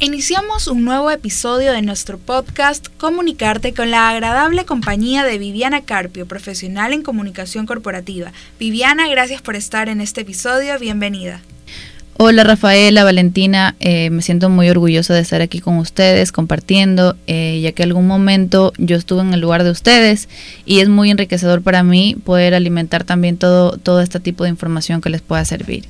Iniciamos un nuevo episodio de nuestro podcast Comunicarte con la agradable compañía de Viviana Carpio, profesional en comunicación corporativa. Viviana, gracias por estar en este episodio, bienvenida. Hola Rafaela, Valentina, eh, me siento muy orgullosa de estar aquí con ustedes compartiendo, eh, ya que algún momento yo estuve en el lugar de ustedes y es muy enriquecedor para mí poder alimentar también todo, todo este tipo de información que les pueda servir.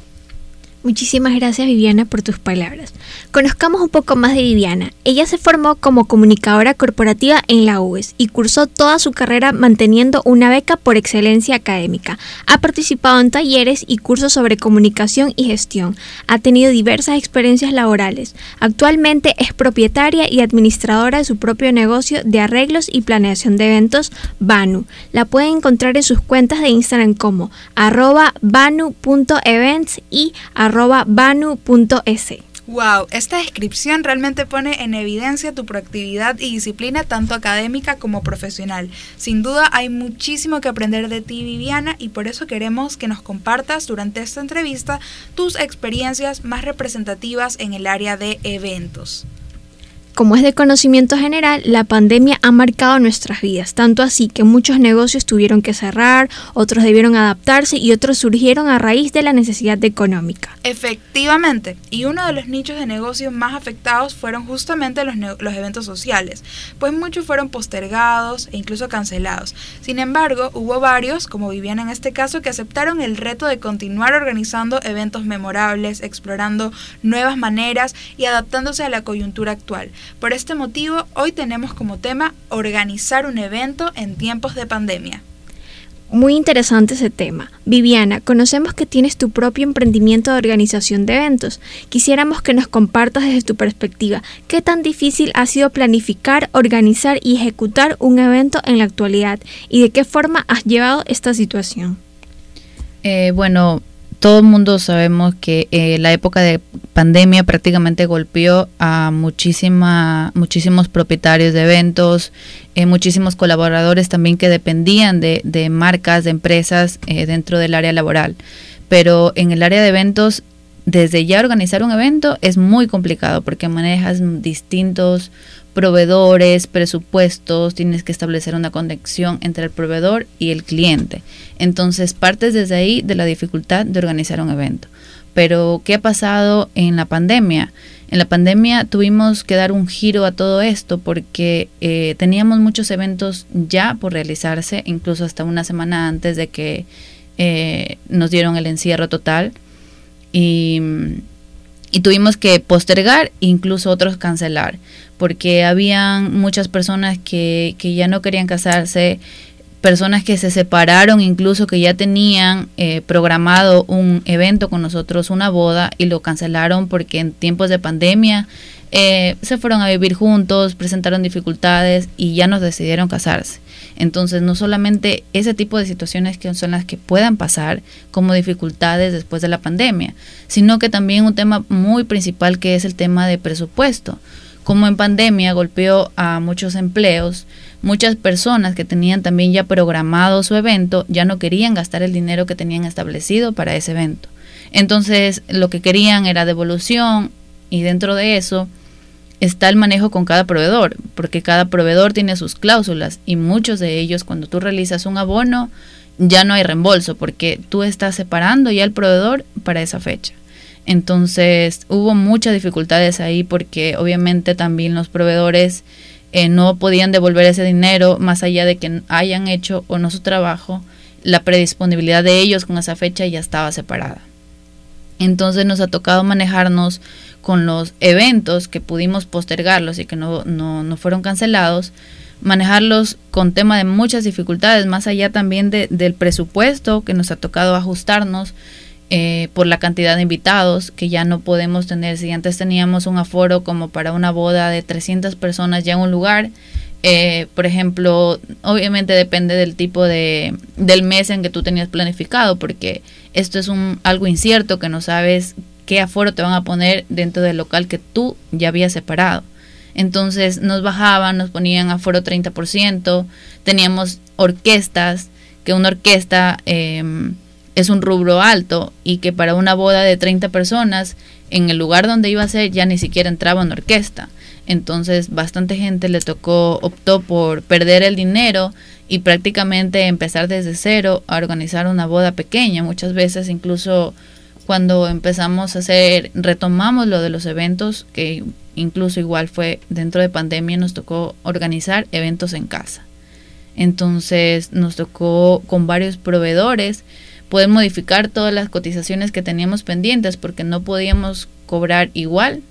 Muchísimas gracias Viviana por tus palabras. Conozcamos un poco más de Viviana. Ella se formó como comunicadora corporativa en la UES y cursó toda su carrera manteniendo una beca por excelencia académica. Ha participado en talleres y cursos sobre comunicación y gestión. Ha tenido diversas experiencias laborales. Actualmente es propietaria y administradora de su propio negocio de arreglos y planeación de eventos, Banu. La pueden encontrar en sus cuentas de Instagram como arroba banu.events y arroba banu.es. Wow, esta descripción realmente pone en evidencia tu proactividad y disciplina tanto académica como profesional. Sin duda hay muchísimo que aprender de ti, Viviana, y por eso queremos que nos compartas durante esta entrevista tus experiencias más representativas en el área de eventos. Como es de conocimiento general, la pandemia ha marcado nuestras vidas, tanto así que muchos negocios tuvieron que cerrar, otros debieron adaptarse y otros surgieron a raíz de la necesidad económica. Efectivamente, y uno de los nichos de negocios más afectados fueron justamente los, los eventos sociales, pues muchos fueron postergados e incluso cancelados. Sin embargo, hubo varios, como vivían en este caso, que aceptaron el reto de continuar organizando eventos memorables, explorando nuevas maneras y adaptándose a la coyuntura actual. Por este motivo, hoy tenemos como tema organizar un evento en tiempos de pandemia. Muy interesante ese tema. Viviana, conocemos que tienes tu propio emprendimiento de organización de eventos. Quisiéramos que nos compartas desde tu perspectiva qué tan difícil ha sido planificar, organizar y ejecutar un evento en la actualidad y de qué forma has llevado esta situación. Eh, bueno, todo el mundo sabemos que eh, la época de pandemia prácticamente golpeó a muchísima, muchísimos propietarios de eventos, eh, muchísimos colaboradores también que dependían de, de marcas, de empresas eh, dentro del área laboral. Pero en el área de eventos, desde ya organizar un evento es muy complicado porque manejas distintos proveedores, presupuestos, tienes que establecer una conexión entre el proveedor y el cliente. Entonces partes desde ahí de la dificultad de organizar un evento. Pero, ¿qué ha pasado en la pandemia? En la pandemia tuvimos que dar un giro a todo esto porque eh, teníamos muchos eventos ya por realizarse, incluso hasta una semana antes de que eh, nos dieron el encierro total. Y, y tuvimos que postergar, incluso otros cancelar porque habían muchas personas que, que ya no querían casarse, personas que se separaron, incluso que ya tenían eh, programado un evento con nosotros, una boda, y lo cancelaron porque en tiempos de pandemia eh, se fueron a vivir juntos, presentaron dificultades y ya nos decidieron casarse. Entonces, no solamente ese tipo de situaciones que son las que puedan pasar como dificultades después de la pandemia, sino que también un tema muy principal que es el tema de presupuesto como en pandemia golpeó a muchos empleos, muchas personas que tenían también ya programado su evento ya no querían gastar el dinero que tenían establecido para ese evento. Entonces lo que querían era devolución y dentro de eso está el manejo con cada proveedor, porque cada proveedor tiene sus cláusulas y muchos de ellos cuando tú realizas un abono ya no hay reembolso porque tú estás separando ya el proveedor para esa fecha. Entonces hubo muchas dificultades ahí porque obviamente también los proveedores eh, no podían devolver ese dinero más allá de que hayan hecho o no su trabajo. La predisponibilidad de ellos con esa fecha ya estaba separada. Entonces nos ha tocado manejarnos con los eventos que pudimos postergarlos y que no, no, no fueron cancelados, manejarlos con tema de muchas dificultades, más allá también de, del presupuesto que nos ha tocado ajustarnos eh, por la cantidad de invitados que ya no podemos tener. Si antes teníamos un aforo como para una boda de 300 personas ya en un lugar, eh, por ejemplo, obviamente depende del tipo de del mes en que tú tenías planificado, porque esto es un algo incierto que no sabes qué aforo te van a poner dentro del local que tú ya habías separado. Entonces nos bajaban, nos ponían aforo 30%, teníamos orquestas que una orquesta em, es un rubro alto y que para una boda de 30 personas, en el lugar donde iba a ser ya ni siquiera entraba una orquesta. Entonces bastante gente le tocó, optó por perder el dinero y prácticamente empezar desde cero a organizar una boda pequeña. Muchas veces incluso cuando empezamos a hacer, retomamos lo de los eventos, que incluso igual fue dentro de pandemia, nos tocó organizar eventos en casa. Entonces nos tocó con varios proveedores poder modificar todas las cotizaciones que teníamos pendientes porque no podíamos cobrar igual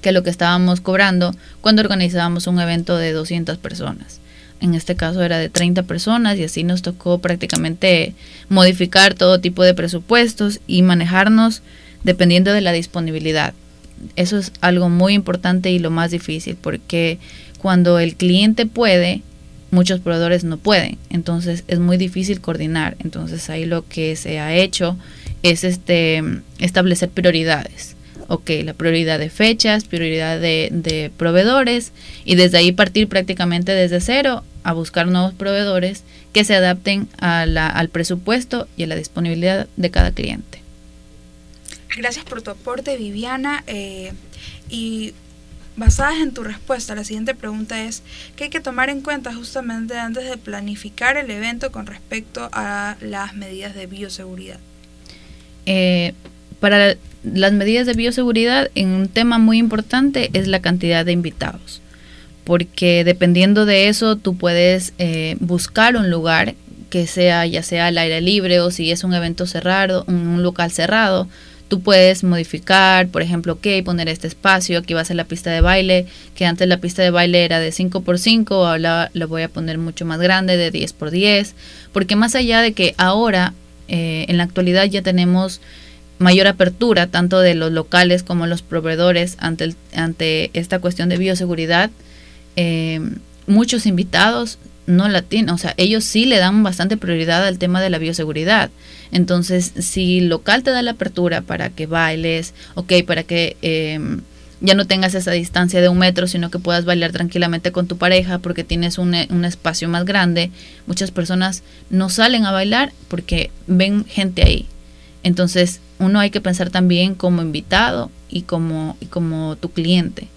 que lo que estábamos cobrando cuando organizábamos un evento de 200 personas. En este caso era de 30 personas y así nos tocó prácticamente modificar todo tipo de presupuestos y manejarnos dependiendo de la disponibilidad. Eso es algo muy importante y lo más difícil porque cuando el cliente puede, muchos proveedores no pueden. Entonces es muy difícil coordinar. Entonces ahí lo que se ha hecho es este establecer prioridades ok, la prioridad de fechas, prioridad de, proveedores y desde ahí partir prácticamente desde cero a buscar nuevos proveedores que se adapten al presupuesto y a la disponibilidad de cada cliente. Gracias por tu aporte, Viviana. Eh, y basadas en tu respuesta, la siguiente pregunta es, ¿qué hay que tomar en cuenta justamente antes de planificar el evento con respecto a las medidas de bioseguridad? Eh, para las medidas de bioseguridad, en un tema muy importante es la cantidad de invitados, porque dependiendo de eso tú puedes eh, buscar un lugar que sea ya sea al aire libre o si es un evento cerrado, un, local cerrado, tú puedes modificar, por ejemplo, ok, poner este espacio, aquí va a ser la pista de baile, que antes la pista de baile era de 5x5, ahora lo voy a poner mucho más grande, de 10x10, porque más allá de que ahora, eh, en la actualidad ya tenemos mayor apertura tanto de los locales como los proveedores ante, ante esta cuestión de bioseguridad. Eh, muchos invitados no la tienen, o sea, ellos sí le dan bastante prioridad al tema de la bioseguridad. Entonces, si local te da la apertura para que bailes, ok, para que em, ya no tengas esa distancia de un metro, sino que puedas bailar tranquilamente con tu pareja porque tienes un, un espacio más grande, muchas personas no salen a bailar porque ven gente ahí. Entonces, uno hay que pensar también como invitado y como, y como tu cliente,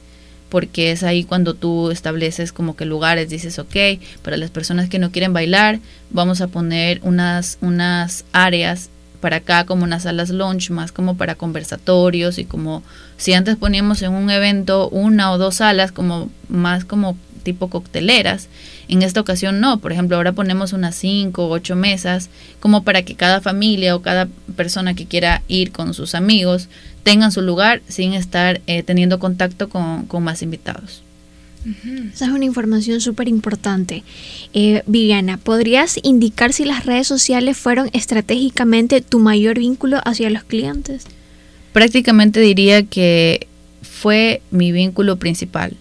porque es ahí cuando tú estableces como que lugares, dices, ok, para las personas que no quieren bailar, vamos a poner unas, unas áreas para acá como unas salas lunch, más como para conversatorios y como si antes poníamos en un evento una o dos salas como más como tipo cocteleras. En esta ocasión no, por ejemplo, ahora ponemos unas 5 o 8 mesas como para que cada familia o cada persona que quiera ir con sus amigos tengan su lugar sin estar eh, teniendo contacto con, más invitados. Esa es una información súper importante. Eh, Viviana, ¿podrías indicar si las redes sociales fueron estratégicamente tu mayor vínculo hacia los clientes? Prácticamente diría que fue mi vínculo principal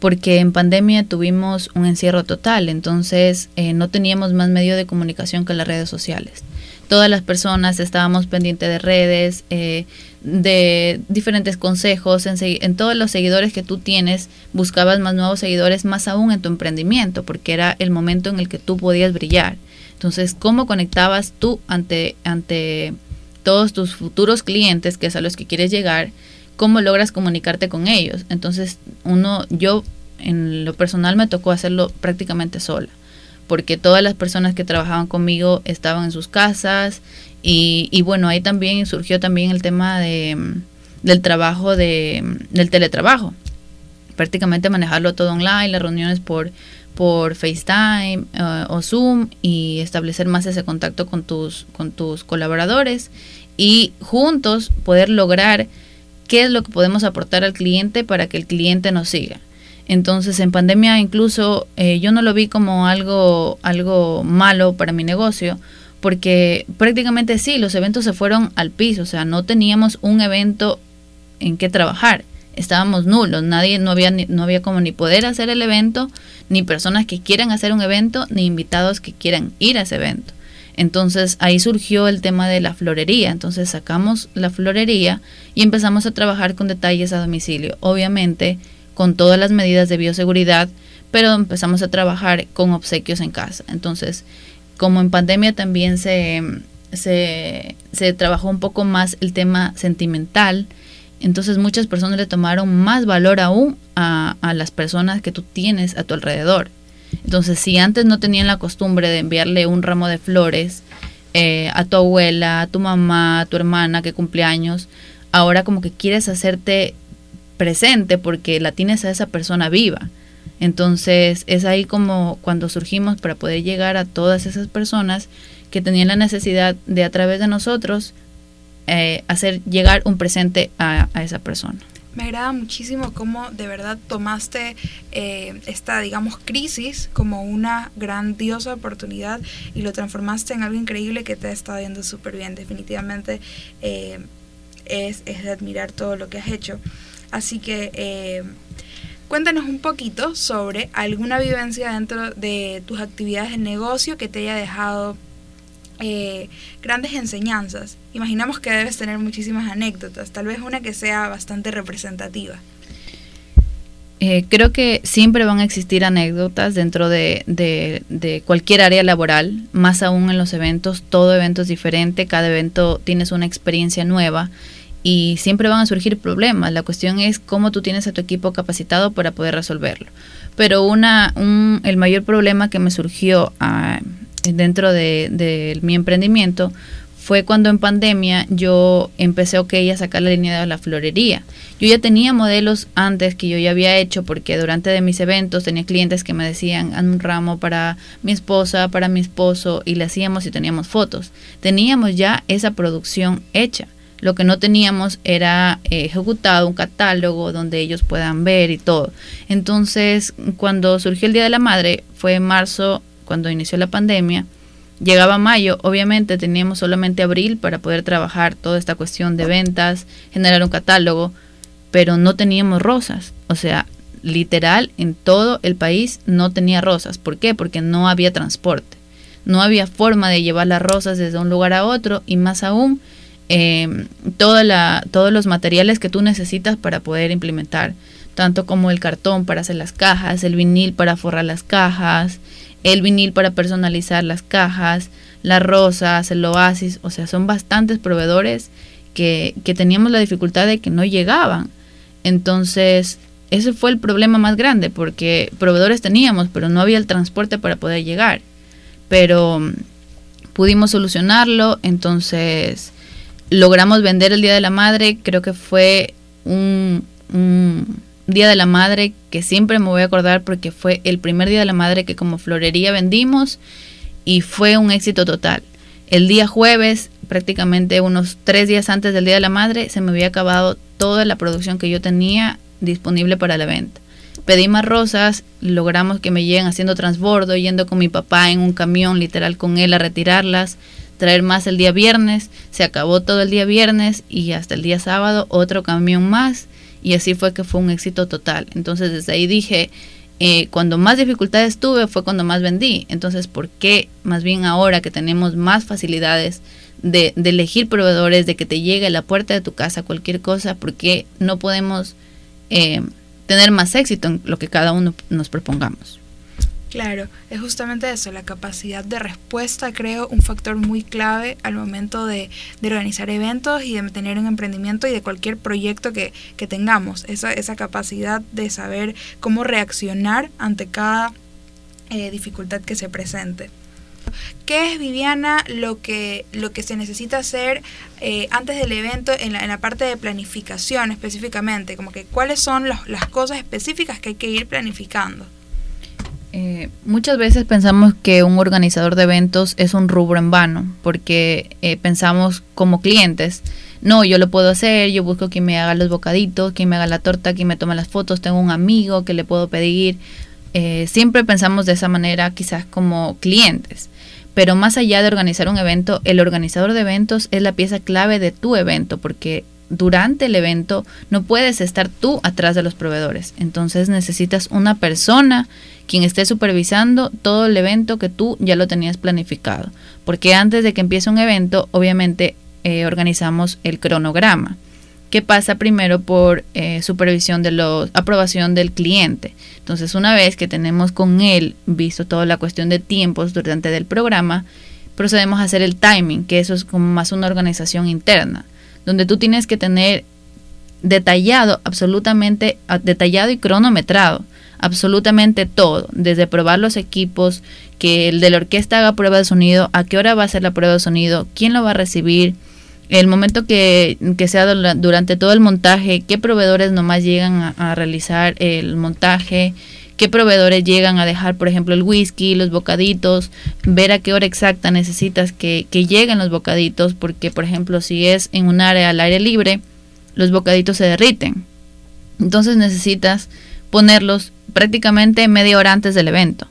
porque en pandemia tuvimos un encierro total, entonces eh, no teníamos más medio de comunicación que las redes sociales. Todas las personas estábamos pendientes de redes, eh, de diferentes consejos, en, todos los seguidores que tú tienes, buscabas más nuevos seguidores, más aún en tu emprendimiento, porque era el momento en el que tú podías brillar. Entonces, ¿cómo conectabas tú ante, ante todos tus futuros clientes, que es a los que quieres llegar? Cómo logras comunicarte con ellos. Entonces, uno, yo en lo personal me tocó hacerlo prácticamente sola, porque todas las personas que trabajaban conmigo estaban en sus casas y, y bueno, ahí también surgió también el tema de, del trabajo, de, del teletrabajo. Prácticamente manejarlo todo online, las reuniones por, por FaceTime eh, o Zoom y establecer más ese contacto con tus, con tus colaboradores y juntos poder lograr qué es lo que podemos aportar al cliente para que el cliente nos siga. Entonces, en pandemia incluso eh, yo no lo vi como algo, algo malo para mi negocio, porque prácticamente sí, los eventos se fueron al piso, o sea, no teníamos un evento en que trabajar, estábamos nulos, nadie, no había, no había como ni poder hacer el evento, ni personas que quieran hacer un evento, ni invitados que quieran ir a ese evento. Entonces ahí surgió el tema de la florería. Entonces sacamos la florería y empezamos a trabajar con detalles a domicilio. Obviamente con todas las medidas de bioseguridad, pero empezamos a trabajar con obsequios en casa. Entonces como en pandemia también se, se, trabajó un poco más el tema sentimental, entonces muchas personas le tomaron más valor aún a, a, las personas que tú tienes a tu alrededor. Entonces si antes no tenían la costumbre de enviarle un ramo de flores eh, a tu abuela, a tu mamá, a tu hermana que cumpleaños, ahora como que quieres hacerte presente porque la tienes a esa persona viva. Entonces es ahí como cuando surgimos para poder llegar a todas esas personas que tenían la necesidad de a través de nosotros eh, hacer llegar un presente a, a, esa persona. Me agrada muchísimo cómo de verdad tomaste eh, esta, digamos, crisis como una grandiosa oportunidad y lo transformaste en algo increíble que te ha estado yendo súper bien. Definitivamente eh, es, es, de admirar todo lo que has hecho. Así que eh, cuéntanos un poquito sobre alguna vivencia dentro de tus actividades de negocio que te haya dejado eh, grandes enseñanzas. Imaginamos que debes tener muchísimas anécdotas, tal vez una que sea bastante representativa. Eh, creo que siempre van a existir anécdotas dentro de, de, cualquier área laboral, más aún en los eventos, todo evento es diferente, cada evento tienes una experiencia nueva y siempre van a surgir problemas. La cuestión es cómo tú tienes a tu equipo capacitado para poder resolverlo. Pero una, un, el mayor problema que me surgió uh, dentro de, mi emprendimiento fue cuando en pandemia yo empecé ok a sacar la línea de la florería. Yo ya tenía modelos antes que yo ya había hecho porque durante de mis eventos tenía clientes que me decían un ramo para mi esposa, para mi esposo y le hacíamos y teníamos fotos. Teníamos ya esa producción hecha. Lo que no teníamos era eh, ejecutado un catálogo donde ellos puedan ver y todo. Entonces, cuando surgió el Día de la Madre, fue en marzo, cuando inició la pandemia, llegaba mayo, obviamente teníamos solamente abril para poder trabajar toda esta cuestión de ventas, generar un catálogo, pero no teníamos rosas. O sea, literal, en todo el país no tenía rosas. ¿Por qué? Porque no había transporte. No había forma de llevar las rosas desde un lugar a otro y más aún eh, toda la, todos los materiales que tú necesitas para poder implementar, tanto como el cartón para hacer las cajas, el vinil para forrar las cajas, el vinil para personalizar las cajas, las rosas, el oasis, o sea, son bastantes proveedores que, que teníamos la dificultad de que no llegaban. Entonces, ese fue el problema más grande, porque proveedores teníamos, pero no había el transporte para poder llegar. Pero mm, pudimos solucionarlo, entonces logramos vender el Día de la Madre, creo que fue un, un, Día de la Madre que siempre me voy a acordar porque fue el primer Día de la Madre que como florería vendimos y fue un éxito total. El día jueves, prácticamente unos tres días antes del Día de la Madre, se me había acabado toda la producción que yo tenía disponible para la venta. Pedí más rosas, logramos que me lleguen haciendo transbordo, yendo con mi papá en un camión literal con él a retirarlas traer más el día viernes, se acabó todo el día viernes y hasta el día sábado otro camión más y así fue que fue un éxito total. Entonces desde ahí dije, eh, cuando más dificultades tuve fue cuando más vendí. Entonces, ¿por qué más bien ahora que tenemos más facilidades de, de elegir proveedores, de que te llegue a la puerta de tu casa cualquier cosa, por qué no podemos eh, tener más éxito en lo que cada uno nos propongamos? Claro, es justamente eso, la capacidad de respuesta, creo, un factor muy clave al momento de, organizar eventos y de tener un emprendimiento y de cualquier proyecto que, que tengamos, esa, esa capacidad de saber cómo reaccionar ante cada eh, dificultad que se presente. ¿Qué es, Viviana, lo que, lo que se necesita hacer eh, antes del evento en la, en la, parte de planificación específicamente? Como que cuáles son las cosas específicas que hay que ir planificando. Eh, muchas veces pensamos que un organizador de eventos es un rubro en vano, porque eh, pensamos como clientes, no, yo lo puedo hacer, yo busco quien me haga los bocaditos, quien me haga la torta, quien me tome las fotos, tengo un amigo que le puedo pedir. Eh, siempre pensamos de esa manera quizás como clientes, pero más allá de organizar un evento, el organizador de eventos es la pieza clave de tu evento, porque durante el evento no puedes estar tú atrás de los proveedores. Entonces necesitas una persona quien esté supervisando todo el evento que tú ya lo tenías planificado. Porque antes de que empiece un evento, obviamente eh, organizamos el cronograma. que pasa primero por eh, supervisión de la aprobación del cliente. Entonces, una vez que tenemos con él visto toda la cuestión de tiempos durante el programa, procedemos a hacer el timing, que eso es como más una organización interna, donde tú tienes que tener detallado, absolutamente detallado y cronometrado, absolutamente todo, desde probar los equipos, que el de la orquesta haga prueba de sonido, a qué hora va a ser la prueba de sonido, quién lo va a recibir, el momento que, sea durante todo el montaje, qué proveedores nomás llegan a, realizar el montaje, qué proveedores llegan a dejar, por ejemplo, el whisky, los bocaditos, ver a qué hora exacta necesitas que, que lleguen los bocaditos, porque, por ejemplo, si es en un área al aire libre, los bocaditos se derriten. Entonces necesitas ponerlos prácticamente media hora antes del evento.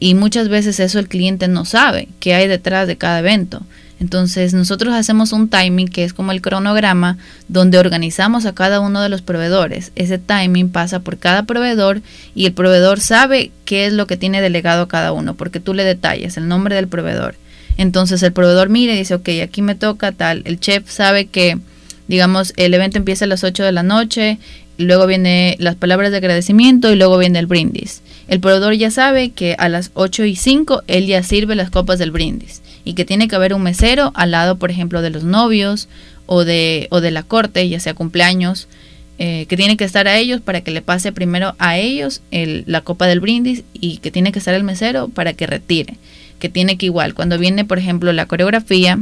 Y muchas veces eso el cliente no sabe qué hay detrás de cada evento. Entonces nosotros hacemos un timing que es como el cronograma donde organizamos a cada uno de los proveedores. Ese timing pasa por cada proveedor y el proveedor sabe qué es lo que tiene delegado a cada uno porque tú le detallas el nombre del proveedor. Entonces el proveedor mira y dice, ok, aquí me toca tal. El chef sabe que, digamos, el evento empieza a las 8 de la noche, luego viene las palabras de agradecimiento y luego viene el brindis. El proveedor ya sabe que a las 8 y 5 él ya sirve las copas del brindis y que tiene que haber un mesero al lado, por ejemplo, de los novios o de, o de la corte, ya sea cumpleaños, eh, que tiene que estar a ellos para que le pase primero a ellos la copa del brindis y que tiene que estar el mesero para que retire. Que tiene que igual, cuando viene, por ejemplo, la coreografía,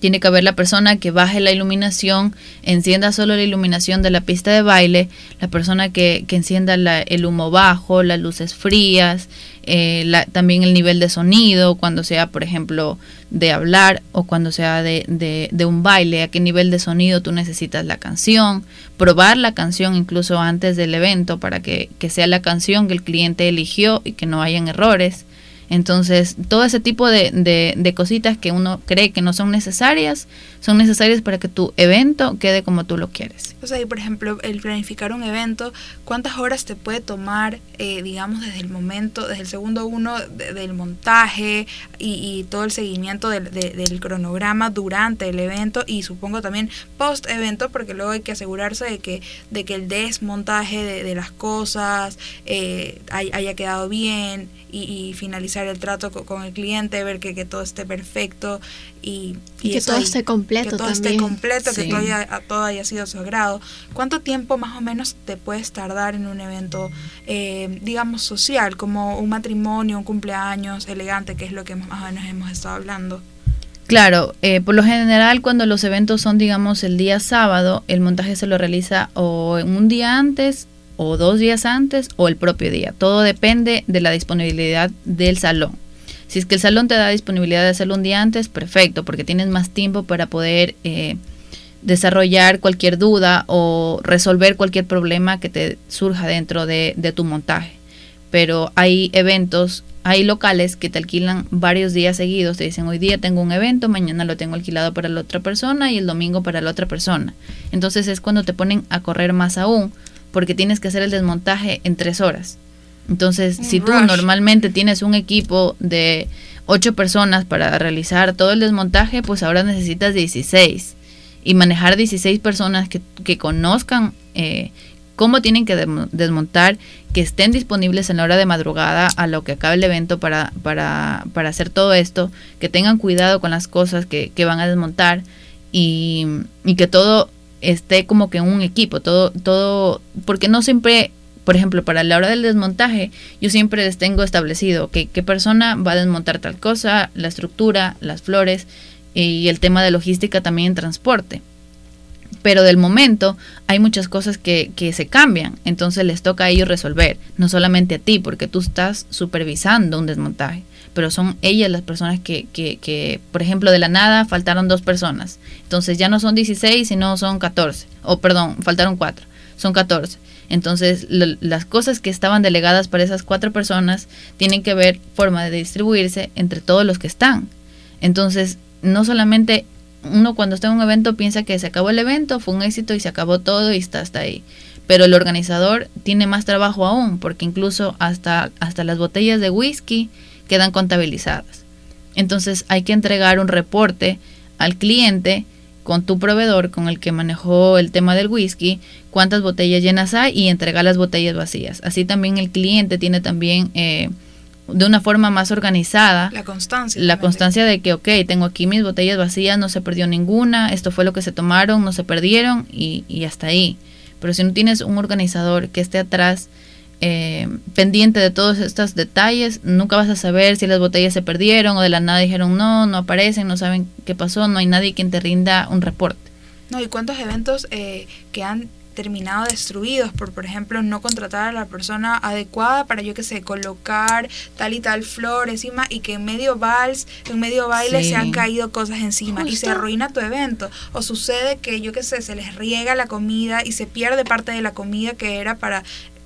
tiene que haber la persona que baje la iluminación, encienda solo la iluminación de la pista de baile, la persona que, que encienda el humo bajo, las luces frías, eh, también el nivel de sonido, cuando sea, por ejemplo, de hablar o cuando sea de, de, un baile, a qué nivel de sonido tú necesitas la canción, probar la canción incluso antes del evento para que, que sea la canción que el cliente eligió y que no hayan errores. Entonces, todo ese tipo de, de, cositas que uno cree que no son necesarias, son necesarias para que tu evento quede como tú lo quieres. O sea, y por ejemplo, el planificar un evento, ¿cuántas horas te puede tomar, eh, digamos, desde el momento, desde el segundo uno del montaje y, todo el seguimiento del, cronograma durante el evento y supongo también post evento, porque luego hay que asegurarse de que, de que el desmontaje de, las cosas eh, haya quedado bien y, finalizar el trato con, el cliente, ver que, que, todo esté perfecto y, y, que todo esté completo. Que todo esté completo, que todo haya, todo haya sido sagrado. ¿Cuánto tiempo más o menos te puedes tardar en un evento, eh, digamos, social, como un matrimonio, un cumpleaños elegante, que es lo que más o menos hemos estado hablando? Claro, eh, por lo general cuando los eventos son, digamos, el día sábado, el montaje se lo realiza o en un día antes o dos días antes o el propio día. Todo depende de la disponibilidad del salón. Si es que el salón te da disponibilidad de hacerlo un día antes, perfecto, porque tienes más tiempo para poder eh, desarrollar cualquier duda o resolver cualquier problema que te surja dentro de, de tu montaje. Pero hay eventos, hay locales que te alquilan varios días seguidos. Te dicen, hoy día tengo un evento, mañana lo tengo alquilado para la otra persona y el domingo para la otra persona. Entonces es cuando te ponen a correr más aún porque tienes que hacer el desmontaje en tres horas. Entonces, si tú normalmente tienes un equipo de ocho personas para realizar todo el desmontaje, pues ahora necesitas 16. Y manejar 16 personas que, que conozcan eh, cómo tienen que desmontar, que estén disponibles en la hora de madrugada a lo que acabe el evento para, para, para hacer todo esto, que tengan cuidado con las cosas que, que van a desmontar y, y que todo esté como que un equipo, todo, todo, porque no siempre, por ejemplo, para la hora del desmontaje, yo siempre les tengo establecido que qué persona va a desmontar tal cosa, la estructura, las flores y el tema de logística también en transporte. Pero del momento hay muchas cosas que, que se cambian, entonces les toca a ellos resolver, no solamente a ti, porque tú estás supervisando un desmontaje pero son ellas las personas que, que, que, por ejemplo, de la nada faltaron dos personas. Entonces ya no son 16, sino son 14. O perdón, faltaron cuatro, son 14. Entonces las cosas que estaban delegadas para esas cuatro personas tienen que ver forma de distribuirse entre todos los que están. Entonces, no solamente uno cuando está en un evento piensa que se acabó el evento, fue un éxito y se acabó todo y está hasta ahí. Pero el organizador tiene más trabajo aún, porque incluso hasta, hasta las botellas de whisky quedan contabilizadas. Entonces hay que entregar un reporte al cliente con tu proveedor, con el que manejó el tema del whisky, cuántas botellas llenas hay y entregar las botellas vacías. Así también el cliente tiene también eh, de una forma más organizada la constancia. La constancia de que, ok, tengo aquí mis botellas vacías, no se perdió ninguna, esto fue lo que se tomaron, no se perdieron y, y hasta ahí. Pero si no tienes un organizador que esté atrás, eh, pendiente de todos estos detalles, nunca vas a saber si las botellas se perdieron o de la nada dijeron no, no aparecen, no saben qué pasó, no hay nadie quien te rinda un reporte. No, y cuántos eventos eh, que han terminado destruidos por, por ejemplo, no contratar a la persona adecuada para, yo que sé, colocar tal y tal flor encima y que en medio vals, en medio baile se han caído cosas encima y se arruina tu evento. O sucede que, yo que sé, se les riega la comida y se pierde parte de la comida que era para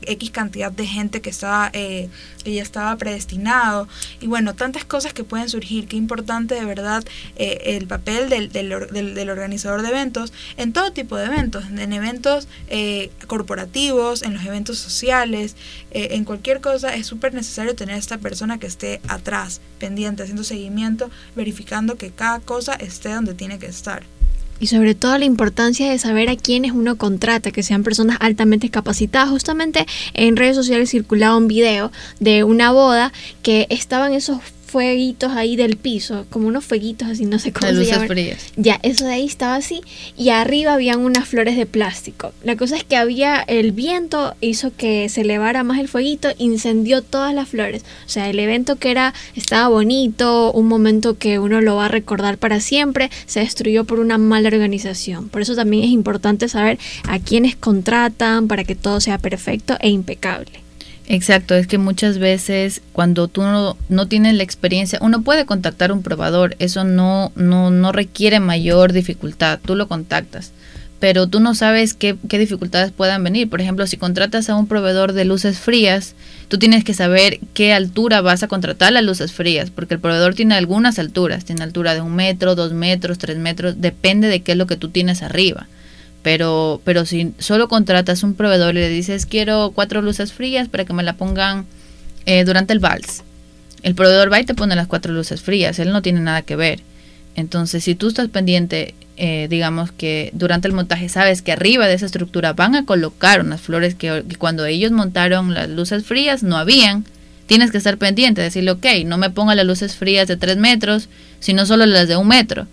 X cantidad de gente que estaba eh, que ya estaba predestinado. Y bueno tantas cosas que pueden surgir. Qué importante de verdad eh, el papel del, del, del, organizador de eventos en todo tipo de eventos en eventos eh, corporativos en los eventos sociales en cualquier cosa es súper necesario tener esta persona que esté atrás pendiente haciendo seguimiento verificando que cada cosa esté donde tiene que estar y sobre todo la importancia de saber a quiénes uno contrata, que sean personas altamente capacitadas. Justamente en redes sociales circulaba un video de una boda que estaban esos fueguitos ahí del piso, como unos fueguitos así, no sé cómo se llaman. Ya, eso de ahí estaba así y arriba habían unas flores de plástico. La cosa es que había el viento hizo que se elevara más el fueguito, incendió todas las flores. O sea, el evento que era estaba bonito, un momento que uno lo va a recordar para siempre, se destruyó por una mala organización. Por eso también es importante saber a quiénes contratan para que todo sea perfecto e impecable. Exacto, es que muchas veces cuando tú no, no, tienes la experiencia, uno puede contactar un probador, eso no, no, no requiere mayor dificultad, tú lo contactas, pero tú no sabes qué, qué dificultades puedan venir. Por ejemplo, si contratas a un proveedor de luces frías, tú tienes que saber qué altura vas a contratar las luces frías, porque el proveedor tiene algunas alturas, tiene altura de un metro, dos metros, tres metros, depende de qué es lo que tú tienes arriba. Pero, pero si solo contratas un proveedor y le dices quiero cuatro luces frías para que me la pongan eh, durante el vals, el proveedor va y te pone las cuatro luces frías, él no tiene nada que ver. Entonces, si tú estás pendiente, eh, digamos que durante el montaje sabes que arriba de esa estructura van a colocar unas flores que, cuando ellos montaron las luces frías no habían, tienes que estar pendiente, decirle, ok, no me ponga las luces frías de tres metros, sino solo las de un metro,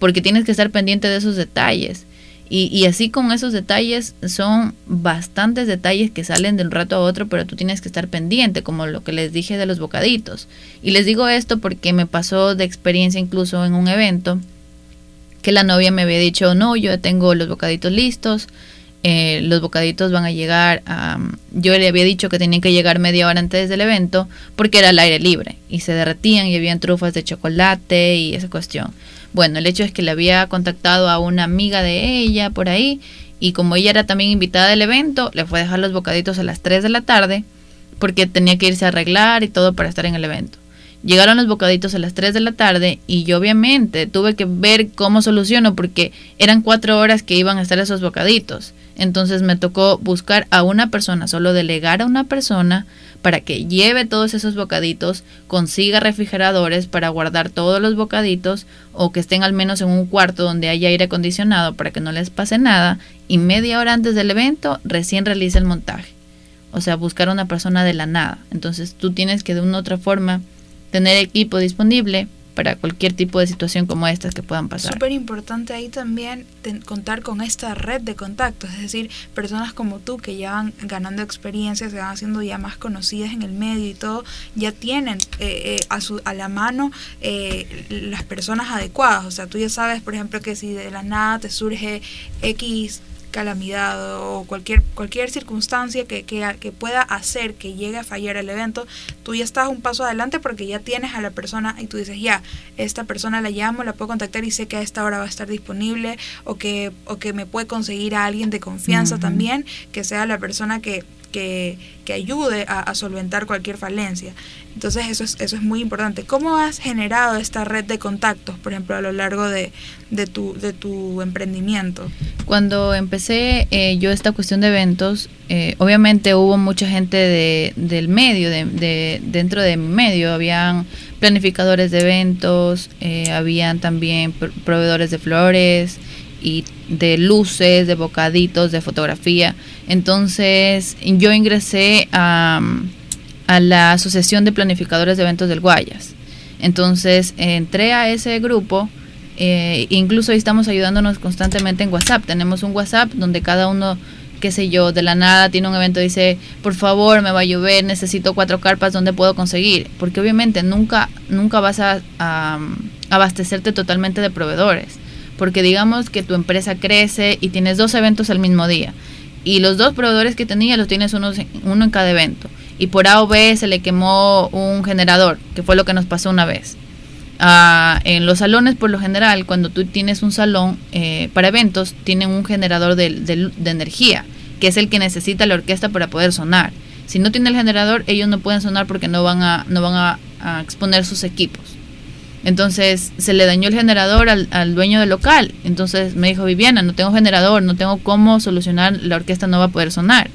porque tienes que estar pendiente de esos detalles. Y, así con esos detalles son bastantes detalles que salen de un rato a otro, pero tú tienes que estar pendiente, como lo que les dije de los bocaditos. Y les digo esto porque me pasó de experiencia incluso en un evento que la novia me había dicho, no, yo tengo los bocaditos listos, eh, los bocaditos van a llegar, yo le había dicho que tenían que llegar media hora antes del evento porque era al aire libre y se derretían y habían trufas de chocolate y esa cuestión. Bueno, el hecho es que le había contactado a una amiga de ella por ahí y como ella era también invitada del evento, le fue a dejar los bocaditos a las 3 de la tarde porque tenía que irse a arreglar y todo para estar en el evento. Llegaron los bocaditos a las 3 de la tarde y yo obviamente tuve que ver cómo soluciono porque eran cuatro horas que iban a estar esos bocaditos. Entonces me tocó buscar a una persona, solo delegar a una persona para que lleve todos esos bocaditos, consiga refrigeradores para guardar todos los bocaditos o que estén al menos en un cuarto donde haya aire acondicionado para que no les pase nada y media hora antes del evento recién realice el montaje. O sea, buscar a una persona de la nada. Entonces tú tienes que de una u otra forma tener equipo disponible para cualquier tipo de situación como estas que puedan pasar. Súper importante ahí también contar con esta red de contactos, es decir, personas como tú que ya van ganando experiencia, se van haciendo ya más conocidas en el medio y todo, ya tienen eh, eh, a, su, a la mano eh, las personas adecuadas. O sea, tú ya sabes, por ejemplo, que si de la nada te surge X calamidad o cualquier, cualquier circunstancia que, que, pueda hacer que llegue a fallar el evento, tú ya estás un paso adelante porque ya tienes a la persona y tú dices, ya, esta persona la llamo, la puedo contactar y sé que a esta hora va a estar disponible o que, o que me puede conseguir a alguien de confianza también, que sea la persona que, que, que ayude a, solventar cualquier falencia. Entonces eso es, eso es muy importante. ¿Cómo has generado esta red de contactos, por ejemplo, a lo largo de, de, tu, de tu emprendimiento? Cuando empecé eh, yo esta cuestión de eventos, eh, obviamente hubo mucha gente de, del medio, de, de, dentro de mi medio, habían planificadores de eventos, eh, habían también proveedores de flores, y de luces, de bocaditos, de fotografía. Entonces yo ingresé a, la Asociación de Planificadores de Eventos del Guayas. Entonces entré a ese grupo. Eh, incluso estamos ayudándonos constantemente en WhatsApp. Tenemos un WhatsApp donde cada uno qué sé yo, de la nada tiene un evento y dice, por favor, me va a llover, necesito cuatro carpas, ¿dónde puedo conseguir? Porque obviamente nunca, nunca vas a, abastecerte totalmente de proveedores. Porque digamos que tu empresa crece y tienes dos eventos al mismo día. Y los dos proveedores que tenía los tienes uno, uno en cada evento. Y por A o B se le quemó un generador, que fue lo que nos pasó una vez. Ah, en los salones, por lo general, cuando tú tienes un salón eh, para eventos, tienen un generador de, de, energía, que es el que necesita la orquesta para poder sonar. Si no tiene el generador, ellos no pueden sonar porque no van a, no van a, exponer sus equipos. Entonces se le dañó el generador al, dueño del local. Entonces me dijo Viviana, no tengo generador, no tengo cómo solucionar, la orquesta no va a poder sonar.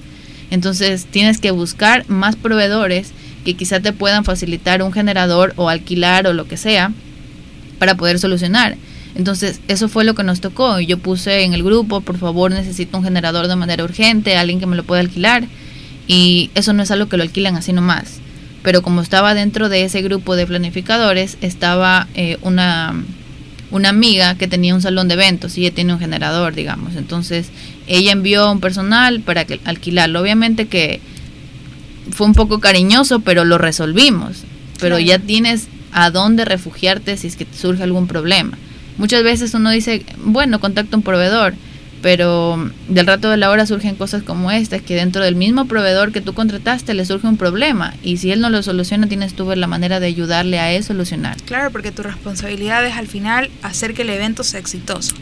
Entonces tienes que buscar más proveedores que quizá te puedan facilitar un generador o alquilar o lo que sea para poder solucionar. Entonces, eso fue lo que nos tocó. Yo puse en el grupo, por favor, necesito un generador de manera urgente, alguien que me lo pueda alquilar. Y eso no es algo que lo alquilan así nomás. Pero como estaba dentro de ese grupo de planificadores, estaba eh, una, una amiga que tenía un salón de eventos y ella tiene un generador, digamos. Entonces, ella envió un personal para que, alquilarlo. Obviamente que fue un poco cariñoso, pero lo resolvimos. Pero ya tienes a dónde refugiarte si es que te surge algún problema. Muchas veces uno dice, bueno, contacto a un proveedor, pero del rato de la hora surgen cosas como estas, que dentro del mismo proveedor que tú contrataste le surge un problema y si él no lo soluciona tienes tú ver la manera de ayudarle a él solucionar. Claro, porque tu responsabilidad es al final hacer que el evento sea exitoso.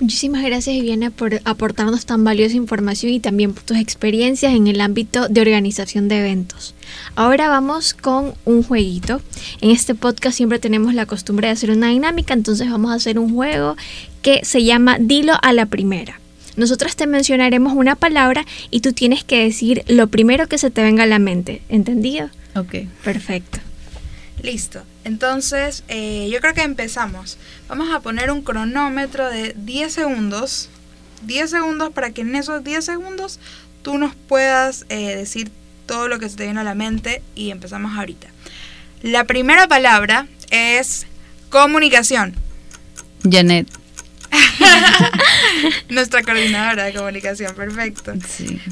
Muchísimas gracias Viviana por aportarnos tan valiosa información y también por tus experiencias en el ámbito de organización de eventos. Ahora vamos con un jueguito. En este podcast siempre tenemos la costumbre de hacer una dinámica, entonces vamos a hacer un juego que se llama Dilo a la primera. Nosotras te mencionaremos una palabra y tú tienes que decir lo primero que se te venga a la mente. ¿Entendido? Ok. Perfecto. Listo. Entonces, eh, yo creo que empezamos. Vamos a poner un cronómetro de 10 segundos. 10 segundos para que en esos 10 segundos tú nos puedas eh, decir todo lo que se te viene a la mente y empezamos ahorita. La primera palabra es comunicación. Janet. Nuestra coordinadora de comunicación, perfecto.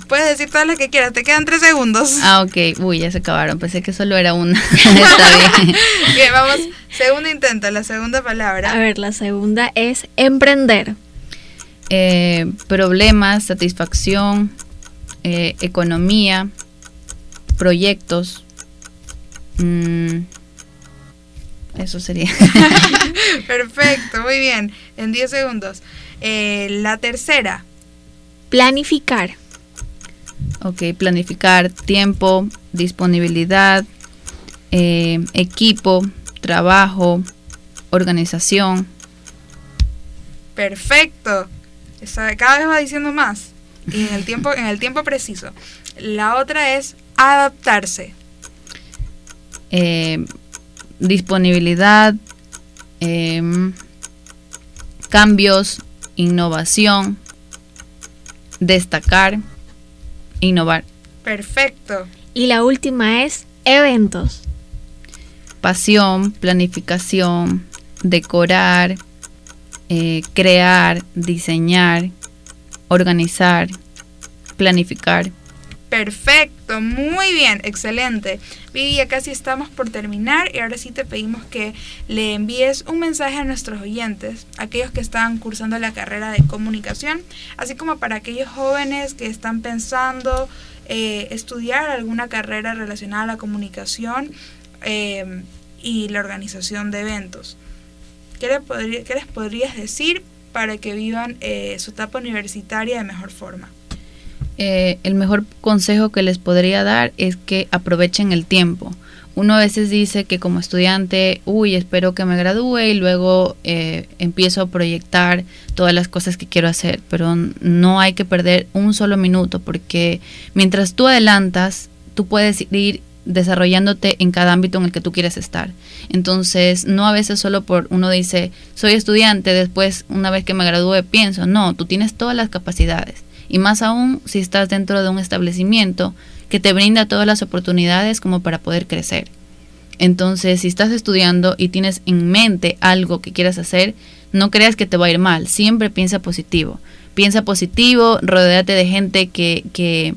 Puedes decir todas las que quieras, te quedan tres segundos. Ah, ok. Uy, ya se acabaron, pensé que solo era una. Está bien. bien, vamos, segundo intento, la segunda palabra. A ver, la segunda es emprender. Eh, problemas, satisfacción, eh, economía, proyectos. Mm, eso sería. Perfecto, muy bien. En 10 segundos. Eh, la tercera. Planificar. Ok, planificar tiempo, disponibilidad, eh, equipo, trabajo, organización. Perfecto. Cada vez va diciendo más. Y en el tiempo, en el tiempo preciso. La otra es adaptarse. Eh, disponibilidad, em, cambios, innovación, destacar, innovar. Perfecto. Y la última es eventos. Pasión, planificación, decorar, eh, crear, diseñar, organizar, planificar. Perfecto, muy bien, excelente. Vivi, ya casi estamos por terminar y ahora sí te pedimos que le envíes un mensaje a nuestros oyentes, aquellos que están cursando la carrera de comunicación, así como para aquellos jóvenes que están pensando eh, estudiar alguna carrera relacionada a la comunicación eh, y la organización de eventos. ¿Qué, les podrías decir para que vivan eh, su etapa universitaria de mejor forma? Eh, el mejor consejo que les podría dar es que aprovechen el tiempo. Uno a veces dice que como estudiante, uy, espero que me gradúe y luego eh, empiezo a proyectar todas las cosas que quiero hacer, pero no hay que perder un solo minuto porque mientras tú adelantas, tú puedes ir desarrollándote en cada ámbito en el que tú quieres estar. Entonces, no a veces solo por uno dice, soy estudiante, después una vez que me gradúe pienso, no, tú tienes todas las capacidades. Y más aún si estás dentro de un establecimiento que te brinda todas las oportunidades como para poder crecer. Entonces, si estás estudiando y tienes en mente algo que quieras hacer, no creas que te va a ir mal, siempre piensa positivo. Piensa positivo, rodéate de gente que, que,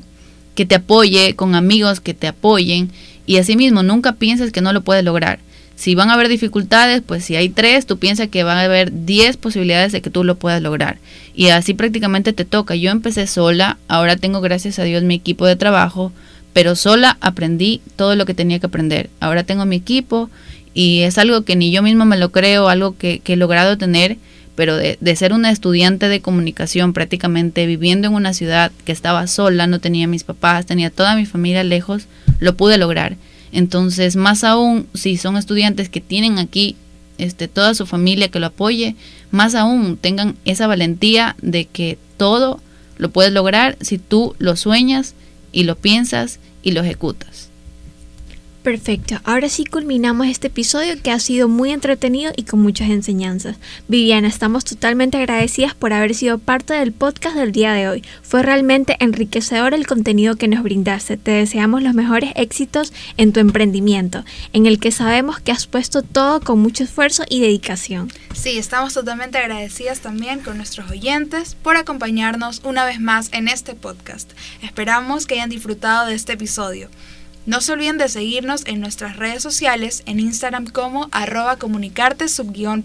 que te apoye, con amigos que te apoyen y asimismo nunca pienses que no lo puedes lograr. Si van a haber dificultades, pues si hay tres, tú piensas que van a haber diez posibilidades de que tú lo puedas lograr. Y así prácticamente te toca. Yo empecé sola, ahora tengo gracias a Dios mi equipo de trabajo, pero sola aprendí todo lo que tenía que aprender. Ahora tengo mi equipo y es algo que ni yo mismo me lo creo, algo que, que he logrado tener pero de, ser una estudiante de comunicación prácticamente viviendo en una ciudad que estaba sola, no tenía mis papás, tenía toda mi familia lejos, lo pude lograr. Entonces, más aún si son estudiantes que tienen aquí este, toda su familia que lo apoye, más aún tengan esa valentía de que todo lo puedes lograr si tú lo sueñas y lo piensas y lo ejecutas. Perfecto, ahora sí culminamos este episodio que ha sido muy entretenido y con muchas enseñanzas. Viviana, estamos totalmente agradecidas por haber sido parte del podcast del día de hoy. Fue realmente enriquecedor el contenido que nos brindaste. Te deseamos los mejores éxitos en tu emprendimiento, en el que sabemos que has puesto todo con mucho esfuerzo y dedicación. Sí, estamos totalmente agradecidas también con nuestros oyentes por acompañarnos una vez más en este podcast. Esperamos que hayan disfrutado de este episodio. No se olviden de seguirnos en nuestras redes sociales, en Instagram como arroba comunicarte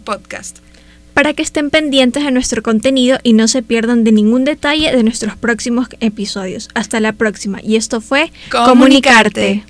podcast. Para que estén pendientes de nuestro contenido y no se pierdan de ningún detalle de nuestros próximos episodios. Hasta la próxima. Y esto fue Comunicarte.